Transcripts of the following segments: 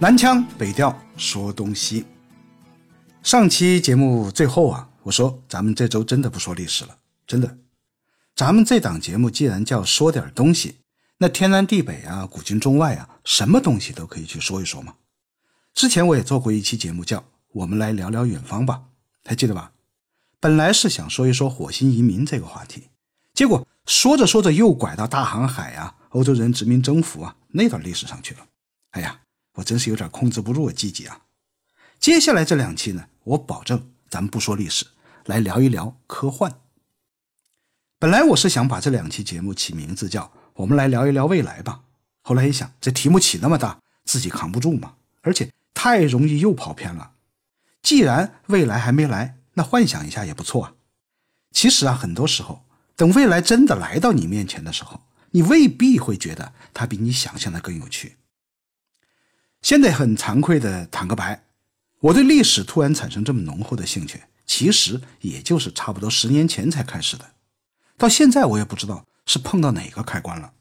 南腔北调说东西。上期节目最后啊，我说咱们这周真的不说历史了，真的。咱们这档节目既然叫说点东西，那天南地北啊，古今中外啊，什么东西都可以去说一说嘛。之前我也做过一期节目，叫我们来聊聊远方吧，还记得吧？本来是想说一说火星移民这个话题，结果说着说着又拐到大航海啊、欧洲人殖民征服啊那段历史上去了。哎呀！我真是有点控制不住我自己啊！接下来这两期呢，我保证咱们不说历史，来聊一聊科幻。本来我是想把这两期节目起名字叫“我们来聊一聊未来吧”，后来一想，这题目起那么大，自己扛不住嘛，而且太容易又跑偏了。既然未来还没来，那幻想一下也不错啊。其实啊，很多时候，等未来真的来到你面前的时候，你未必会觉得它比你想象的更有趣。现在很惭愧的坦个白，我对历史突然产生这么浓厚的兴趣，其实也就是差不多十年前才开始的。到现在我也不知道是碰到哪个开关了。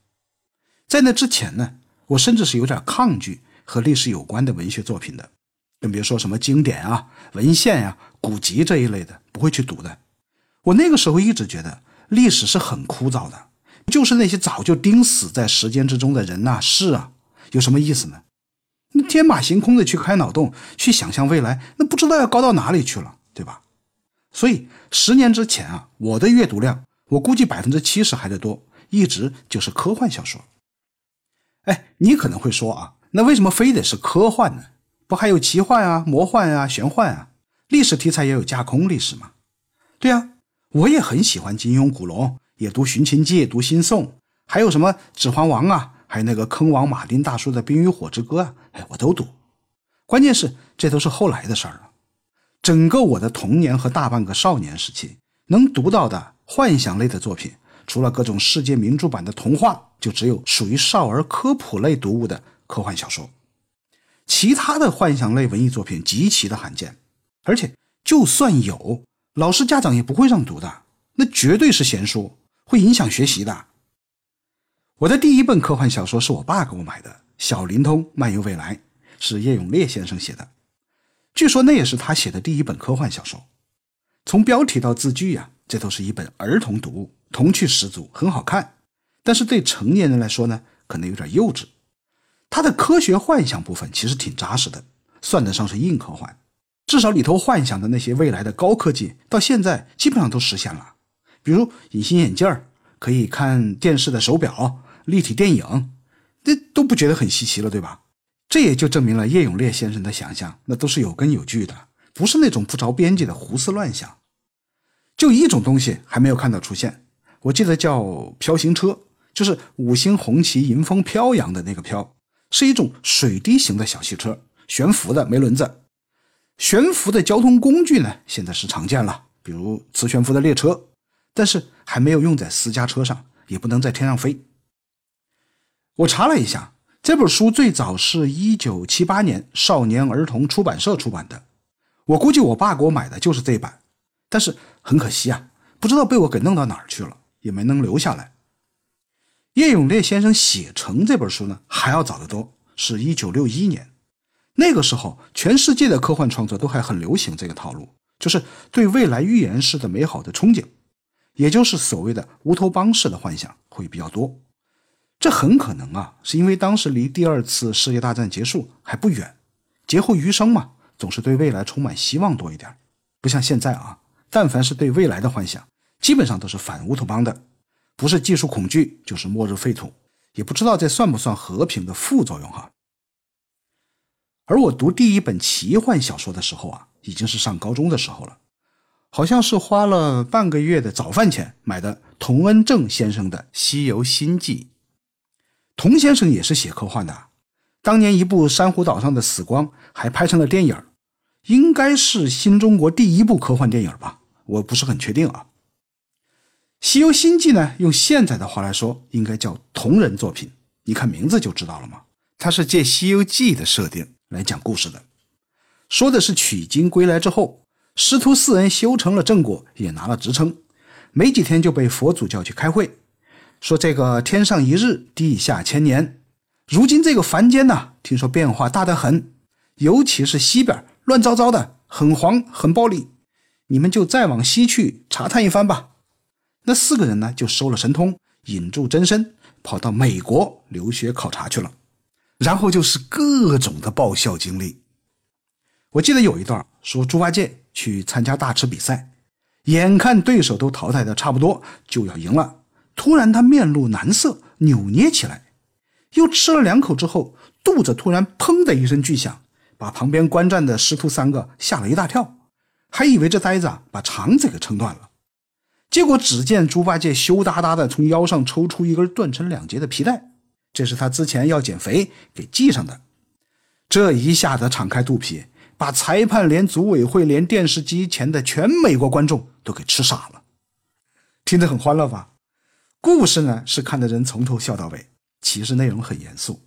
在那之前呢，我甚至是有点抗拒和历史有关的文学作品的，更别说什么经典啊、文献呀、古籍这一类的，不会去读的。我那个时候一直觉得历史是很枯燥的，就是那些早就钉死在时间之中的人呐、事啊，有什么意思呢？天马行空的去开脑洞，去想象未来，那不知道要高到哪里去了，对吧？所以十年之前啊，我的阅读量，我估计百分之七十还得多，一直就是科幻小说。哎，你可能会说啊，那为什么非得是科幻呢？不还有奇幻啊、魔幻啊、玄幻啊？历史题材也有架空历史吗？对啊，我也很喜欢金庸、古龙，也读《寻秦记》、读《新宋》，还有什么《指环王》啊。还有那个坑王马丁大叔的《冰与火之歌》啊，哎，我都读。关键是这都是后来的事儿了。整个我的童年和大半个少年时期，能读到的幻想类的作品，除了各种世界名著版的童话，就只有属于少儿科普类读物的科幻小说。其他的幻想类文艺作品极其的罕见，而且就算有，老师家长也不会让读的，那绝对是闲书，会影响学习的。我的第一本科幻小说是我爸给我买的，《小灵通漫游未来》，是叶永烈先生写的。据说那也是他写的第一本科幻小说。从标题到字句呀，这都是一本儿童读物，童趣十足，很好看。但是对成年人来说呢，可能有点幼稚。他的科学幻想部分其实挺扎实的，算得上是硬科幻。至少里头幻想的那些未来的高科技，到现在基本上都实现了。比如隐形眼镜可以看电视的手表。立体电影，这都不觉得很稀奇了，对吧？这也就证明了叶永烈先生的想象，那都是有根有据的，不是那种不着边际的胡思乱想。就一种东西还没有看到出现，我记得叫飘行车，就是五星红旗迎风飘扬的那个飘，是一种水滴型的小汽车，悬浮的，没轮子。悬浮的交通工具呢，现在是常见了，比如磁悬浮的列车，但是还没有用在私家车上，也不能在天上飞。我查了一下，这本书最早是一九七八年少年儿童出版社出版的。我估计我爸给我买的就是这版，但是很可惜啊，不知道被我给弄到哪儿去了，也没能留下来。叶永烈先生写成这本书呢，还要早得多，是一九六一年。那个时候，全世界的科幻创作都还很流行这个套路，就是对未来预言式的美好的憧憬，也就是所谓的乌托邦式的幻想会比较多。这很可能啊，是因为当时离第二次世界大战结束还不远，劫后余生嘛，总是对未来充满希望多一点，不像现在啊，但凡是对未来的幻想，基本上都是反乌托邦的，不是技术恐惧，就是末日废土，也不知道这算不算和平的副作用哈。而我读第一本奇幻小说的时候啊，已经是上高中的时候了，好像是花了半个月的早饭钱买的童恩正先生的《西游新记》。童先生也是写科幻的，当年一部《珊瑚岛上的死光》还拍成了电影，应该是新中国第一部科幻电影吧？我不是很确定啊。《西游新记》呢，用现在的话来说，应该叫同人作品。你看名字就知道了吗？它是借《西游记》的设定来讲故事的，说的是取经归来之后，师徒四人修成了正果，也拿了职称，没几天就被佛祖叫去开会。说这个天上一日，地下千年，如今这个凡间呢，听说变化大得很，尤其是西边乱糟糟的，很黄，很暴力。你们就再往西去查探一番吧。那四个人呢，就收了神通，引住真身，跑到美国留学考察去了。然后就是各种的爆笑经历。我记得有一段说，猪八戒去参加大吃比赛，眼看对手都淘汰的差不多，就要赢了，突然他面露难色，扭捏起来。又吃了两口之后，肚子突然砰的一声巨响，把旁边观战的师徒三个吓了一大跳，还以为这呆子把肠子给撑断了。结果只见猪八戒羞答答的从腰上抽出一根断成两截的皮带，这是他之前要减肥给系上的。这一下子敞开肚皮，把裁判、连组委会、连电视机前的全美国观众都给吃傻了。听着很欢乐吧？故事呢是看的人从头笑到尾。其实内容很严肃，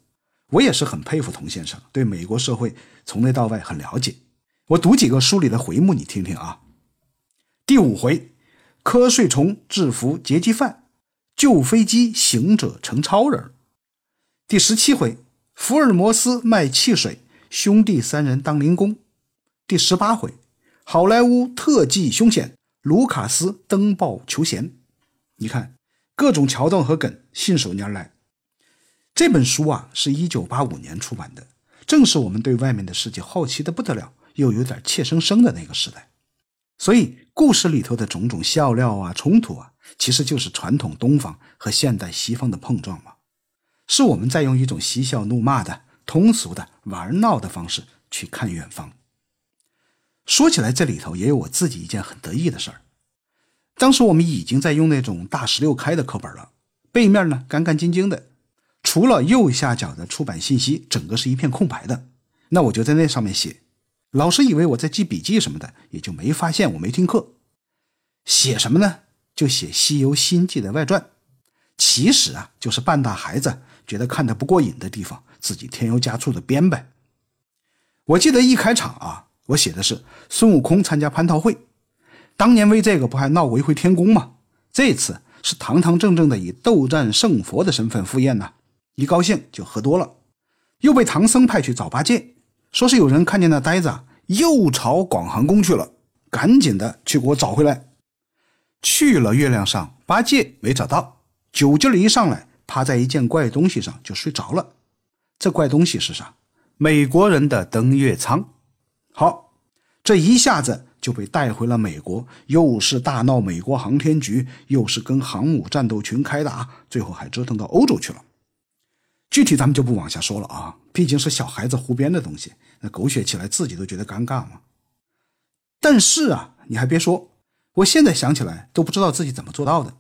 我也是很佩服童先生，对美国社会从内到外很了解。我读几个书里的回目，你听听啊。第五回，瞌睡虫制服劫机犯，救飞机行者成超人。第十七回，福尔摩斯卖汽水，兄弟三人当零工。第十八回，好莱坞特技凶险，卢卡斯登报求贤。你看，各种桥段和梗信手拈来。这本书啊，是一九八五年出版的，正是我们对外面的世界好奇的不得了，又有点怯生生的那个时代。所以，故事里头的种种笑料啊、冲突啊，其实就是传统东方和现代西方的碰撞嘛，是我们在用一种嬉笑怒骂的通俗的玩闹的方式去看远方。说起来，这里头也有我自己一件很得意的事儿。当时我们已经在用那种大十六开的课本了，背面呢干干净净的。除了右下角的出版信息，整个是一片空白的。那我就在那上面写，老师以为我在记笔记什么的，也就没发现我没听课。写什么呢？就写《西游新记》的外传。其实啊，就是半大孩子觉得看的不过瘾的地方，自己添油加醋的编呗。我记得一开场啊，我写的是孙悟空参加蟠桃会，当年为这个不还闹过一回天宫吗？这次是堂堂正正的以斗战胜佛的身份赴宴呢。一高兴就喝多了，又被唐僧派去找八戒，说是有人看见那呆子又朝广寒宫去了，赶紧的去给我找回来。去了月亮上，八戒没找到，酒劲儿一上来，趴在一件怪东西上就睡着了。这怪东西是啥？美国人的登月舱。好，这一下子就被带回了美国，又是大闹美国航天局，又是跟航母战斗群开打，最后还折腾到欧洲去了。具体咱们就不往下说了啊，毕竟是小孩子胡编的东西，那狗血起来自己都觉得尴尬嘛。但是啊，你还别说，我现在想起来都不知道自己怎么做到的。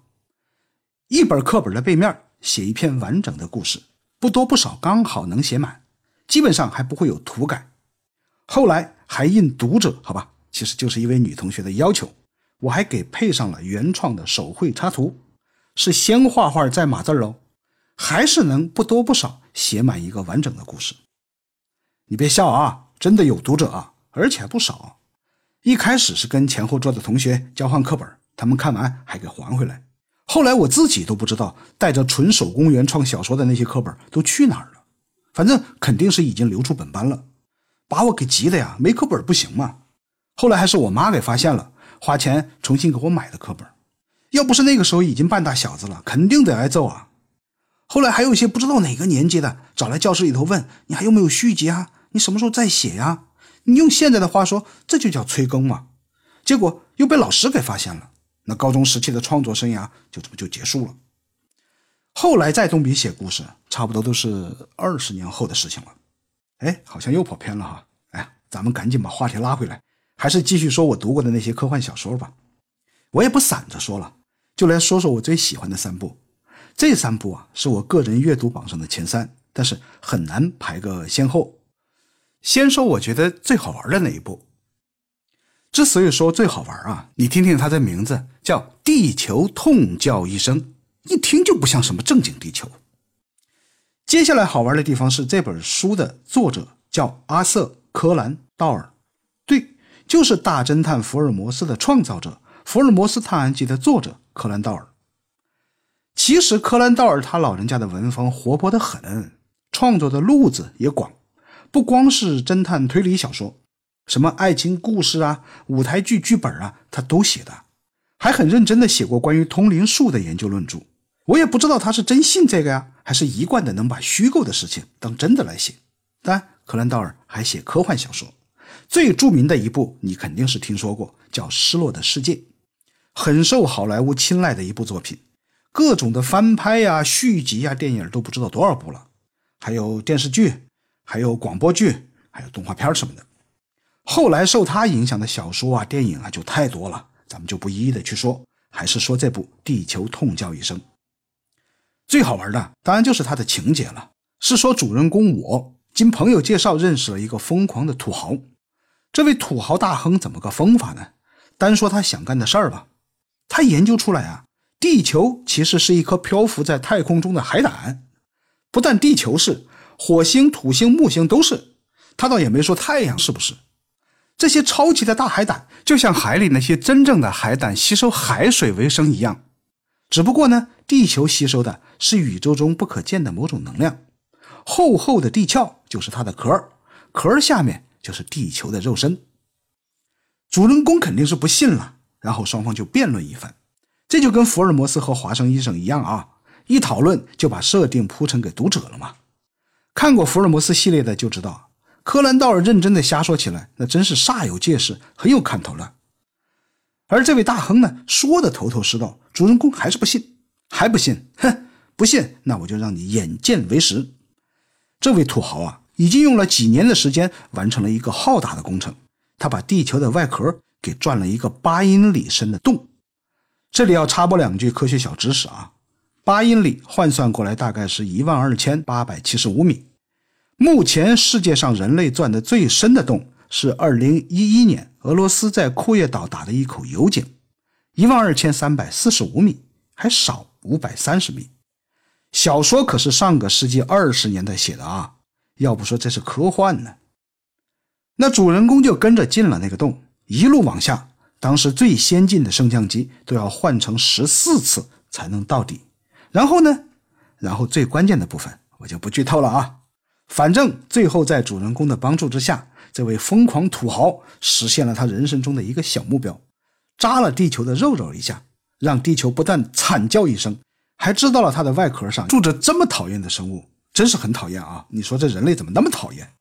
一本课本的背面写一篇完整的故事，不多不少，刚好能写满，基本上还不会有涂改。后来还印读者，好吧，其实就是一位女同学的要求，我还给配上了原创的手绘插图，是先画画再码字喽。还是能不多不少写满一个完整的故事。你别笑啊，真的有读者啊，而且还不少。一开始是跟前后桌的同学交换课本，他们看完还给还回来。后来我自己都不知道带着纯手工原创小说的那些课本都去哪儿了。反正肯定是已经流出本班了，把我给急的呀，没课本不行嘛。后来还是我妈给发现了，花钱重新给我买的课本。要不是那个时候已经半大小子了，肯定得挨揍啊。后来还有一些不知道哪个年级的找来教室里头问你还有没有续集啊？你什么时候再写呀？你用现在的话说，这就叫催更嘛。结果又被老师给发现了，那高中时期的创作生涯就这么就结束了。后来再动笔写故事，差不多都是二十年后的事情了。哎，好像又跑偏了哈。哎，咱们赶紧把话题拉回来，还是继续说我读过的那些科幻小说吧。我也不散着说了，就来说说我最喜欢的三部。这三部啊，是我个人阅读榜上的前三，但是很难排个先后。先说我觉得最好玩的那一部。之所以说最好玩啊，你听听它的名字叫《地球痛叫一声》，一听就不像什么正经地球。接下来好玩的地方是这本书的作者叫阿瑟·柯兰道尔，就是《大侦探福尔摩斯》的创造者，《福尔摩斯探案集》的作者柯兰道尔。其实，柯南道尔他老人家的文风活泼的很，创作的路子也广，不光是侦探推理小说，什么爱情故事啊、舞台剧剧本啊，他都写的，还很认真的写过关于通灵术的研究论著。我也不知道他是真信这个呀，还是一贯的能把虚构的事情当真的来写。但柯南道尔还写科幻小说，最著名的一部你肯定是听说过，叫《失落的世界》，很受好莱坞青睐的一部作品，各种的翻拍呀、续集呀、电影都不知道多少部了，还有电视剧，还有广播剧，还有动画片什么的。后来受他影响的小说啊、电影啊就太多了，咱们就不一一的去说，还是说这部《地球痛叫一声》。最好玩的当然就是他的情节了，是说主人公我经朋友介绍认识了一个疯狂的土豪，这位土豪大亨怎么个疯法呢？单说他想干的事儿吧，他研究出来啊，地球其实是一颗漂浮在太空中的海胆，不但地球是，火星、土星、木星都是，他倒也没说太阳是不是。这些超级的大海胆就像海里那些真正的海胆吸收海水为生一样。只不过呢，地球吸收的是宇宙中不可见的某种能量，厚厚的地壳就是它的壳，壳下面就是地球的肉身。主人公肯定是不信了，然后双方就辩论一番，这就跟福尔摩斯和华生医生一样啊，一讨论就把设定铺陈给读者了嘛。看过福尔摩斯系列的就知道，柯南道尔认真的瞎说起来，那真是煞有介事，很有看头了。而这位大亨呢，说的头头是道，主人公还是不信，还不信，哼，不信，那我就让你眼见为实。这位土豪啊，已经用了几年的时间完成了一个浩大的工程，他把地球的外壳给钻了一个八英里深的洞。这里要插播两句科学小知识啊，八英里换算过来大概是一万二千八百七十五米。目前世界上人类钻的最深的洞是二零一一年。俄罗斯在库页岛打的一口油井，一万二千三百四十五米，还少五百三十米。小说可是上个世纪二十年代写的啊，要不说这是科幻呢。那主人公就跟着进了那个洞，一路往下，当时最先进的升降机都要换成十四次才能到底。然后呢，然后最关键的部分我就不剧透了啊，反正最后在主人公的帮助之下。这位疯狂土豪实现了他人生中的一个小目标，扎了地球的肉肉一下，让地球不但惨叫一声，还知道了它的外壳上住着这么讨厌的生物，真是很讨厌啊！你说这人类怎么那么讨厌？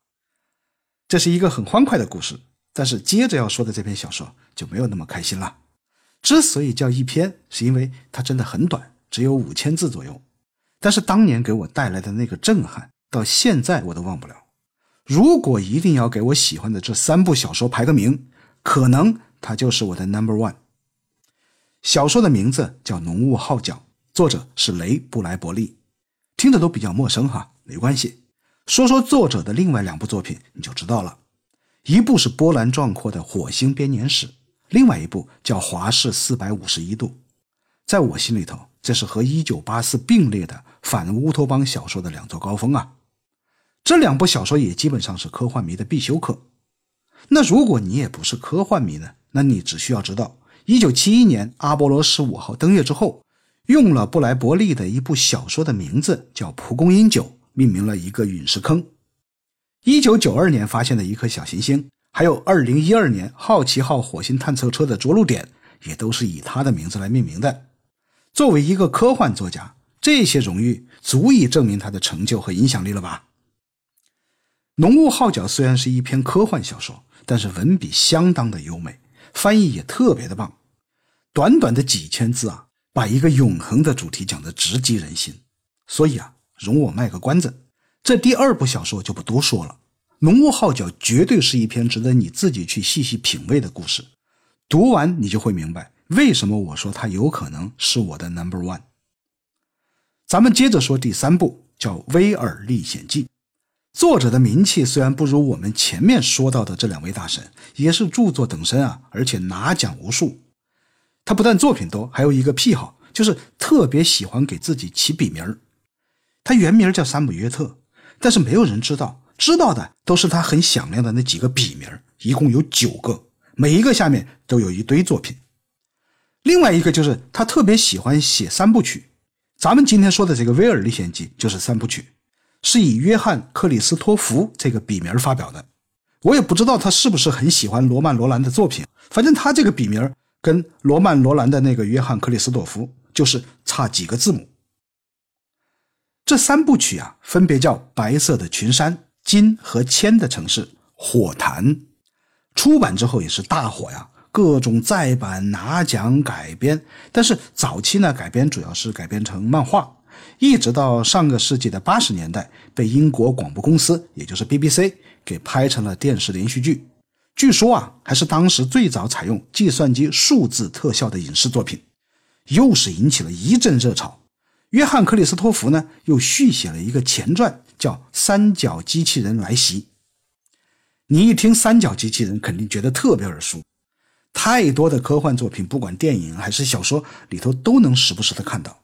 这是一个很欢快的故事，但是接着要说的这篇小说就没有那么开心了。之所以叫一篇，是因为它真的很短，只有五千字左右，但是当年给我带来的那个震撼，到现在我都忘不了。如果一定要给我喜欢的这三部小说排个名，可能它就是我的 number one。小说的名字叫《浓雾号角》，作者是雷布莱伯利，听着都比较陌生哈，没关系，说说作者的另外两部作品你就知道了。一部是波澜壮阔的《火星编年史》，另外一部叫《华氏四百五十一度》。在我心里头，这是和《一九八四》并列的反乌托邦小说的两座高峰啊。这两部小说也基本上是科幻迷的必修课。那如果你也不是科幻迷呢？那你只需要知道，一九七一年阿波罗十五号登月之后，用了布莱伯利的一部小说的名字叫《蒲公英酒》，命名了一个陨石坑。一九九二年发现的一颗小行星，还有二零一二年好奇号火星探测车的着陆点，也都是以他的名字来命名的。作为一个科幻作家，这些荣誉足以证明他的成就和影响力了吧？《浓雾号角》虽然是一篇科幻小说，但是文笔相当的优美，翻译也特别的棒。短短的几千字啊，把一个永恒的主题讲得直击人心。所以啊，容我卖个关子，这第二部小说就不多说了。《浓雾号角》绝对是一篇值得你自己去细细品味的故事。读完你就会明白，为什么我说它有可能是我的 number one。咱们接着说第三部，叫《威尔历险记》。作者的名气虽然不如我们前面说到的这两位大神，也是著作等身啊，而且拿奖无数。他不但作品多，还有一个癖好，就是特别喜欢给自己起笔名。他原名叫山姆约特，但是没有人知道，知道的都是他很响亮的那几个笔名，一共有九个，每一个下面都有一堆作品。另外一个就是他特别喜欢写三部曲，咱们今天说的这个《威尔历险记》就是三部曲。是以约翰·克里斯托弗这个笔名发表的。我也不知道他是不是很喜欢罗曼·罗兰的作品，反正他这个笔名跟罗曼·罗兰的那个约翰·克里斯朵夫就是差几个字母。这三部曲啊，分别叫《白色的群山》《金和铅的城市》《火坛》。出版之后也是大火呀，各种再版、拿奖、改编。但是早期呢，改编主要是改编成漫画，一直到上个世纪的八十年代，被英国广播公司，也就是 BBC。给拍成了电视连续剧，据说啊，还是当时最早采用计算机数字特效的影视作品，又是引起了一阵热潮。约翰·克里斯托弗呢，又续写了一个前传，叫《三角机器人来袭》。你一听“三角机器人”，肯定觉得特别耳熟，太多的科幻作品，不管电影还是小说里头，都能时不时的看到。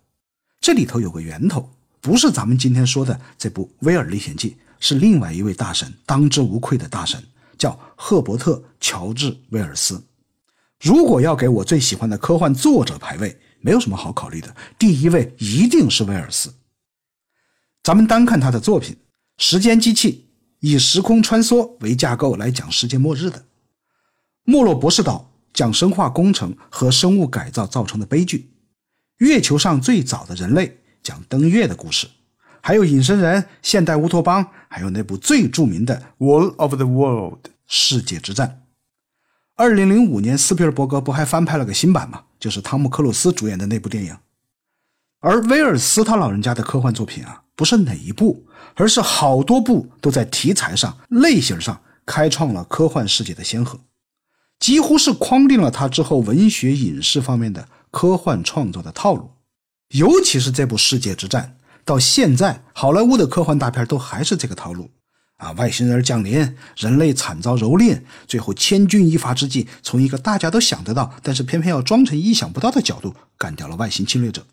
这里头有个源头，不是咱们今天说的这部《威尔历险记》。是另外一位大神，当之无愧的大神，叫赫伯特·乔治·威尔斯。如果要给我最喜欢的科幻作者排位，没有什么好考虑的，第一位一定是威尔斯。咱们单看他的作品，《时间机器》以时空穿梭为架构来讲世界末日的，《没落博士岛》讲生化工程和生物改造造成的悲剧，《月球上最早的人类》讲登月的故事。还有隐身人、现代乌托邦，还有那部最著名的《War of the World》世界之战。二零零五年，斯皮尔伯格不还翻拍了个新版吗？就是汤姆克鲁斯主演的那部电影。而威尔斯他老人家的科幻作品啊，不是哪一部，而是好多部都在题材上、类型上开创了科幻世界的先河，几乎是框定了他之后文学、影视方面的科幻创作的套路。尤其是这部《世界之战》。到现在，好莱坞的科幻大片都还是这个套路啊！外星人降临，人类惨遭蹂躏，最后千钧一发之际，从一个大家都想得到，但是偏偏要装成意想不到的角度，干掉了外星侵略者。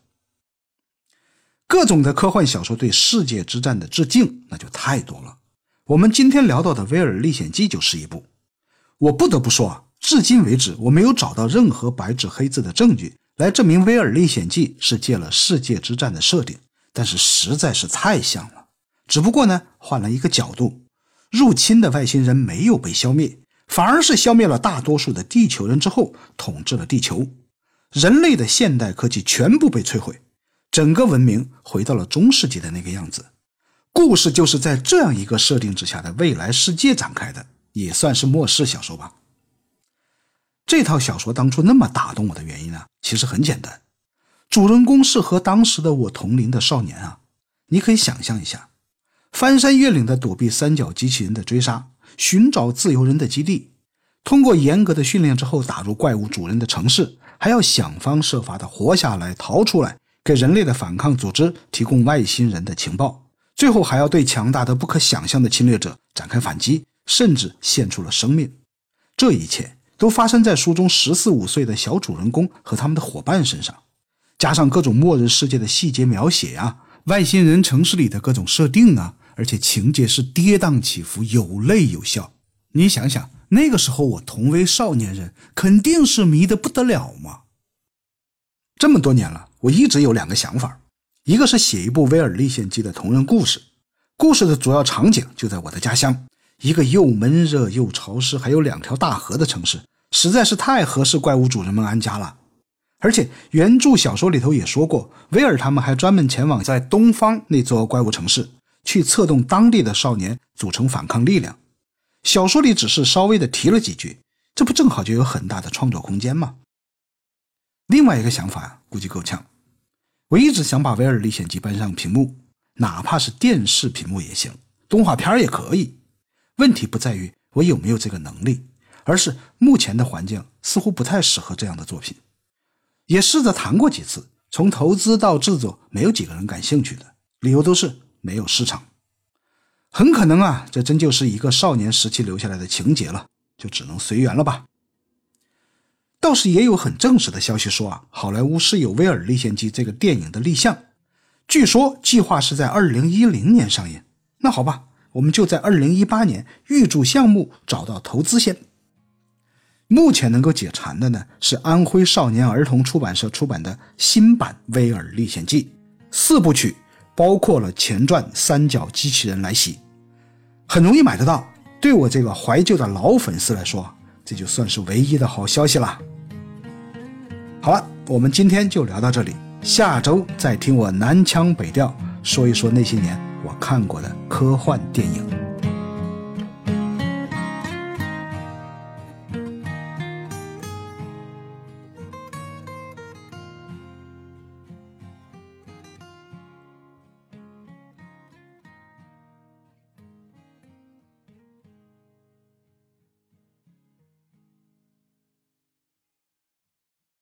各种的科幻小说对世界之战的致敬，那就太多了。我们今天聊到的《威尔历险记》就是一部。我不得不说啊，至今为止，我没有找到任何白纸黑字的证据来证明《威尔历险记》是借了世界之战的设定。但是实在是太像了，只不过呢，换了一个角度，入侵的外星人没有被消灭，反而是消灭了大多数的地球人之后，统治了地球，人类的现代科技全部被摧毁，整个文明回到了中世纪的那个样子。故事就是在这样一个设定之下的未来世界展开的，也算是末世小说吧。这套小说当初那么打动我的原因呢，其实很简单。主人公是和当时的我同龄的少年啊，你可以想象一下，翻山越岭的躲避三角机器人的追杀，寻找自由人的基地，通过严格的训练之后打入怪物主人的城市，还要想方设法的活下来、逃出来，给人类的反抗组织提供外星人的情报，最后还要对强大的不可想象的侵略者展开反击，甚至献出了生命。这一切都发生在书中十四五岁的小主人公和他们的伙伴身上。加上各种末日世界的细节描写呀，外星人城市里的各种设定啊，而且情节是跌宕起伏，有泪有笑。你想想，那个时候我同为少年人，肯定是迷得不得了嘛。这么多年了，我一直有两个想法：一个是写一部《威尔历险记》的同人故事，故事的主要场景就在我的家乡，一个又闷热又潮湿，还有两条大河的城市，实在是太合适怪物主人们安家了。而且原著小说里头也说过，威尔他们还专门前往在东方那座怪物城市，去策动当地的少年组成反抗力量。小说里只是稍微的提了几句，这不正好就有很大的创作空间吗？另外一个想法估计够呛，我一直想把《威尔历险记》搬上屏幕，哪怕是电视屏幕也行，动画片也可以。问题不在于我有没有这个能力，而是目前的环境似乎不太适合这样的作品。也试着谈过几次，从投资到制作，没有几个人感兴趣的，理由都是没有市场。很可能啊，这真就是一个少年时期留下来的情节了，就只能随缘了吧。倒是也有很正式的消息说啊，好莱坞是有《威尔历险记》这个电影的立项，据说计划是在二零一零年上映。那好吧，我们就在二零一八年预祝项目找到投资先。目前能够解馋的呢，是安徽少年儿童出版社出版的新版《威尔历险记》四部曲，包括了前传《三角机器人来袭》，很容易买得到。对我这个怀旧的老粉丝来说，这就算是唯一的好消息了。好了，我们今天就聊到这里，下周再听我南腔北调说一说那些年我看过的科幻电影。